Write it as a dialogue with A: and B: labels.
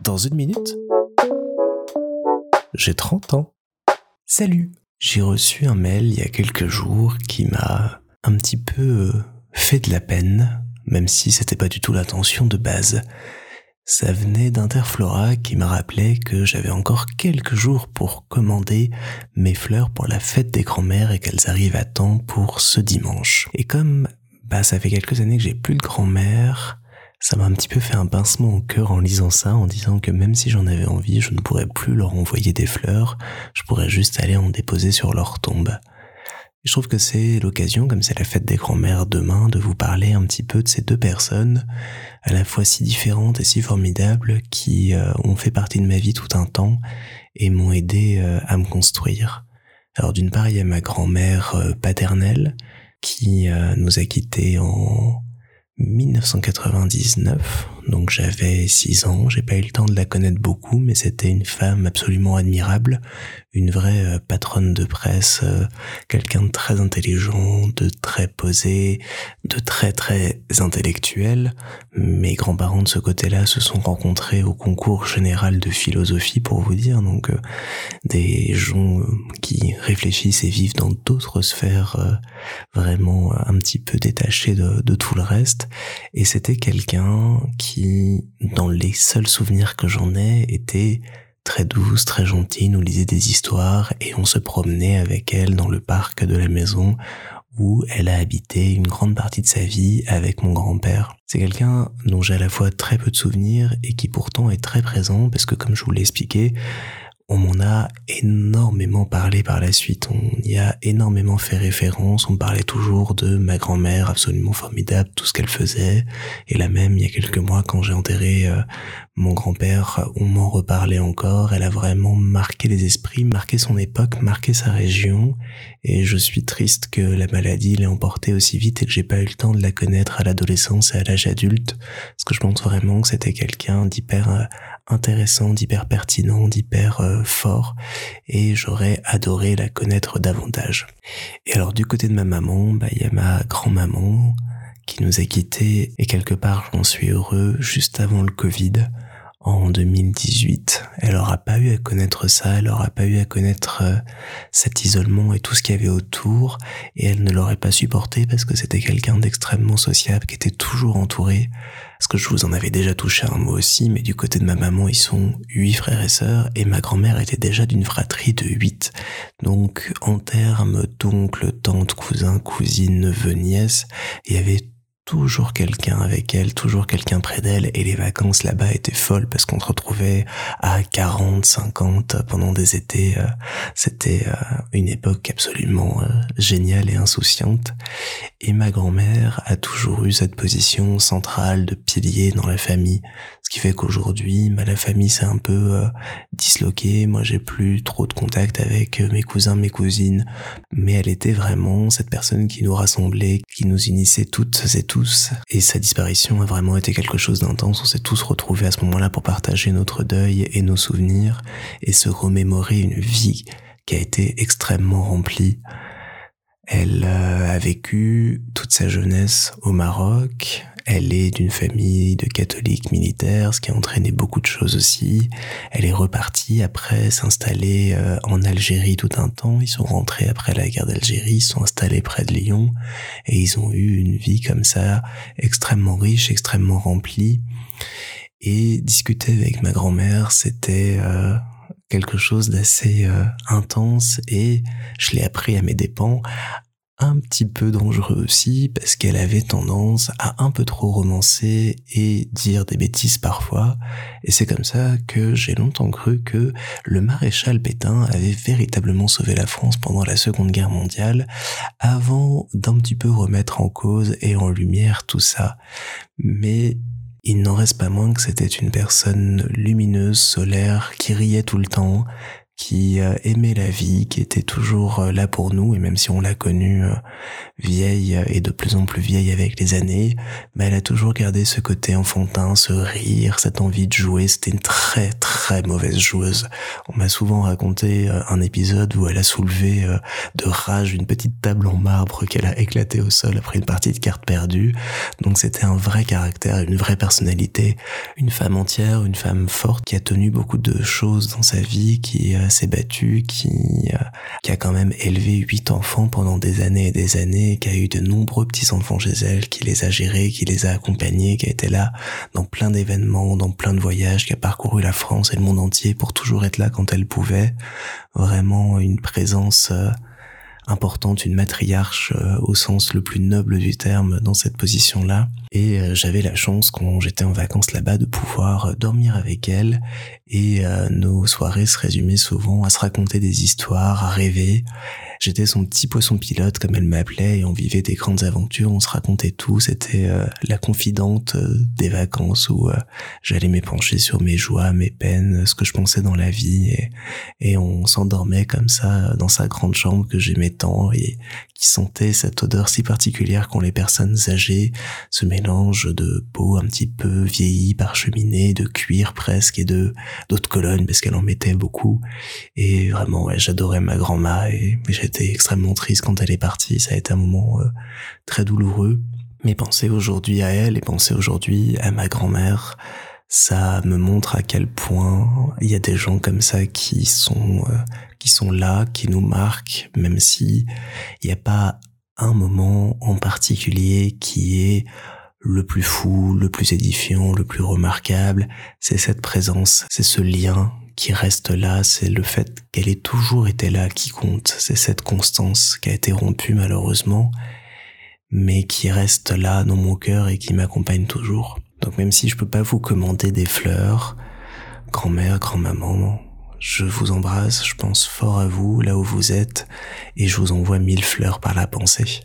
A: Dans une minute, j'ai 30 ans. Salut J'ai reçu un mail il y a quelques jours qui m'a un petit peu euh, fait de la peine, même si c'était pas du tout l'intention de base. Ça venait d'Interflora qui m'a rappelé que j'avais encore quelques jours pour commander mes fleurs pour la fête des grands-mères et qu'elles arrivent à temps pour ce dimanche. Et comme bah ça fait quelques années que j'ai plus de grand-mère, ça m'a un petit peu fait un pincement au cœur en lisant ça, en disant que même si j'en avais envie, je ne pourrais plus leur envoyer des fleurs, je pourrais juste aller en déposer sur leur tombe. Je trouve que c'est l'occasion, comme c'est la fête des grands-mères demain, de vous parler un petit peu de ces deux personnes, à la fois si différentes et si formidables, qui euh, ont fait partie de ma vie tout un temps et m'ont aidé euh, à me construire. Alors d'une part, il y a ma grand-mère euh, paternelle, qui nous a quittés en 1999, donc j'avais 6 ans, j'ai pas eu le temps de la connaître beaucoup, mais c'était une femme absolument admirable, une vraie euh, patronne de presse, euh, quelqu'un de très intelligent, de très posé, de très très intellectuel. Mes grands-parents de ce côté-là se sont rencontrés au concours général de philosophie, pour vous dire, donc euh, des gens qui réfléchissent et vivent dans d'autres sphères vraiment un petit peu détachées de, de tout le reste. Et c'était quelqu'un qui, dans les seuls souvenirs que j'en ai, était très douce, très gentille, nous lisait des histoires et on se promenait avec elle dans le parc de la maison où elle a habité une grande partie de sa vie avec mon grand-père. C'est quelqu'un dont j'ai à la fois très peu de souvenirs et qui pourtant est très présent parce que comme je vous l'ai expliqué, on m'en a énormément parlé par la suite. On y a énormément fait référence. On parlait toujours de ma grand-mère absolument formidable, tout ce qu'elle faisait. Et là même, il y a quelques mois, quand j'ai enterré euh, mon grand-père, on m'en reparlait encore. Elle a vraiment marqué les esprits, marqué son époque, marqué sa région. Et je suis triste que la maladie l'ait emportée aussi vite et que j'ai pas eu le temps de la connaître à l'adolescence et à l'âge adulte. Que je pense vraiment que c'était quelqu'un d'hyper euh, intéressant, d'hyper pertinent, d'hyper euh, fort. Et j'aurais adoré la connaître davantage. Et alors du côté de ma maman, bah il y a ma grand-maman qui nous a quittés. Et quelque part j'en suis heureux juste avant le Covid en 2018. Elle aura pas eu à connaître ça, elle aura pas eu à connaître euh, cet isolement et tout ce qu'il y avait autour, et elle ne l'aurait pas supporté parce que c'était quelqu'un d'extrêmement sociable, qui était toujours entouré. Parce que je vous en avais déjà touché un mot aussi, mais du côté de ma maman, ils sont huit frères et sœurs, et ma grand-mère était déjà d'une fratrie de huit. Donc, en termes d'oncle, tante, cousin, cousine, neveu, nièce, il y avait toujours quelqu'un avec elle, toujours quelqu'un près d'elle, et les vacances là-bas étaient folles parce qu'on se retrouvait à 40, 50 pendant des étés. Euh, c'était euh, une époque absolument euh, géniale et insouciante. Et ma grand-mère a toujours eu cette position centrale de pilier dans la famille, ce qui fait qu'aujourd'hui, bah, la famille s'est un peu disloquée. Moi, j'ai plus trop de contact avec mes cousins, mes cousines, mais elle était vraiment cette personne qui nous rassemblait, qui nous unissait toutes et tous et sa disparition a vraiment été quelque chose d'intense. On s'est tous retrouvés à ce moment-là pour partager notre deuil et nos souvenirs et se remémorer une vie qui a été extrêmement remplie. Elle euh, a vécu toute sa jeunesse au Maroc, elle est d'une famille de catholiques militaires, ce qui a entraîné beaucoup de choses aussi. Elle est repartie après s'installer euh, en Algérie tout un temps. Ils sont rentrés après la guerre d'Algérie, ils sont installés près de Lyon et ils ont eu une vie comme ça extrêmement riche, extrêmement remplie. Et discuter avec ma grand-mère, c'était euh, quelque chose d'assez euh, intense et je l'ai appris à mes dépens un petit peu dangereux aussi parce qu'elle avait tendance à un peu trop romancer et dire des bêtises parfois. Et c'est comme ça que j'ai longtemps cru que le maréchal Pétain avait véritablement sauvé la France pendant la Seconde Guerre mondiale avant d'un petit peu remettre en cause et en lumière tout ça. Mais il n'en reste pas moins que c'était une personne lumineuse, solaire, qui riait tout le temps, qui euh, aimait la vie, qui était toujours euh, là pour nous, et même si on l'a connue euh, vieille et de plus en plus vieille avec les années, bah, elle a toujours gardé ce côté enfantin, ce rire, cette envie de jouer. C'était une très très mauvaise joueuse. On m'a souvent raconté un épisode où elle a soulevé de rage une petite table en marbre qu'elle a éclatée au sol après une partie de cartes perdues. Donc c'était un vrai caractère, une vraie personnalité, une femme entière, une femme forte qui a tenu beaucoup de choses dans sa vie, qui s'est battue, qui, euh, qui a quand même élevé huit enfants pendant des années et des années, qui a eu de nombreux petits-enfants chez elle, qui les a gérés, qui les a accompagnés, qui a été là dans plein d'événements, dans plein de voyages, qui a parcouru la France et le monde entier pour toujours être là quand elle pouvait. Vraiment une présence euh, importante, une matriarche euh, au sens le plus noble du terme dans cette position-là. Et euh, j'avais la chance quand j'étais en vacances là-bas de pouvoir euh, dormir avec elle et nos soirées se résumaient souvent à se raconter des histoires, à rêver J'étais son petit poisson pilote, comme elle m'appelait, et on vivait des grandes aventures, on se racontait tout. C'était la confidente des vacances où j'allais m'épancher sur mes joies, mes peines, ce que je pensais dans la vie, et, et on s'endormait comme ça dans sa grande chambre que j'aimais et qui sentait cette odeur si particulière qu'ont les personnes âgées, ce mélange de peau un petit peu vieillie, parcheminée, de cuir presque et de d'autres colonnes parce qu'elle en mettait beaucoup. Et vraiment, ouais, j'adorais ma grand-mère et j'étais extrêmement triste quand elle est partie. Ça a été un moment euh, très douloureux. Mais penser aujourd'hui à elle et penser aujourd'hui à ma grand-mère, ça me montre à quel point il y a des gens comme ça qui sont euh, qui sont là, qui nous marquent, même si il n'y a pas un moment en particulier qui est le plus fou, le plus édifiant, le plus remarquable. C'est cette présence, c'est ce lien qui reste là, c'est le fait qu'elle ait toujours été là qui compte, c'est cette constance qui a été rompue malheureusement, mais qui reste là dans mon cœur et qui m'accompagne toujours. Donc même si je peux pas vous commander des fleurs, grand-mère, grand-maman, je vous embrasse, je pense fort à vous là où vous êtes et je vous envoie mille fleurs par la pensée.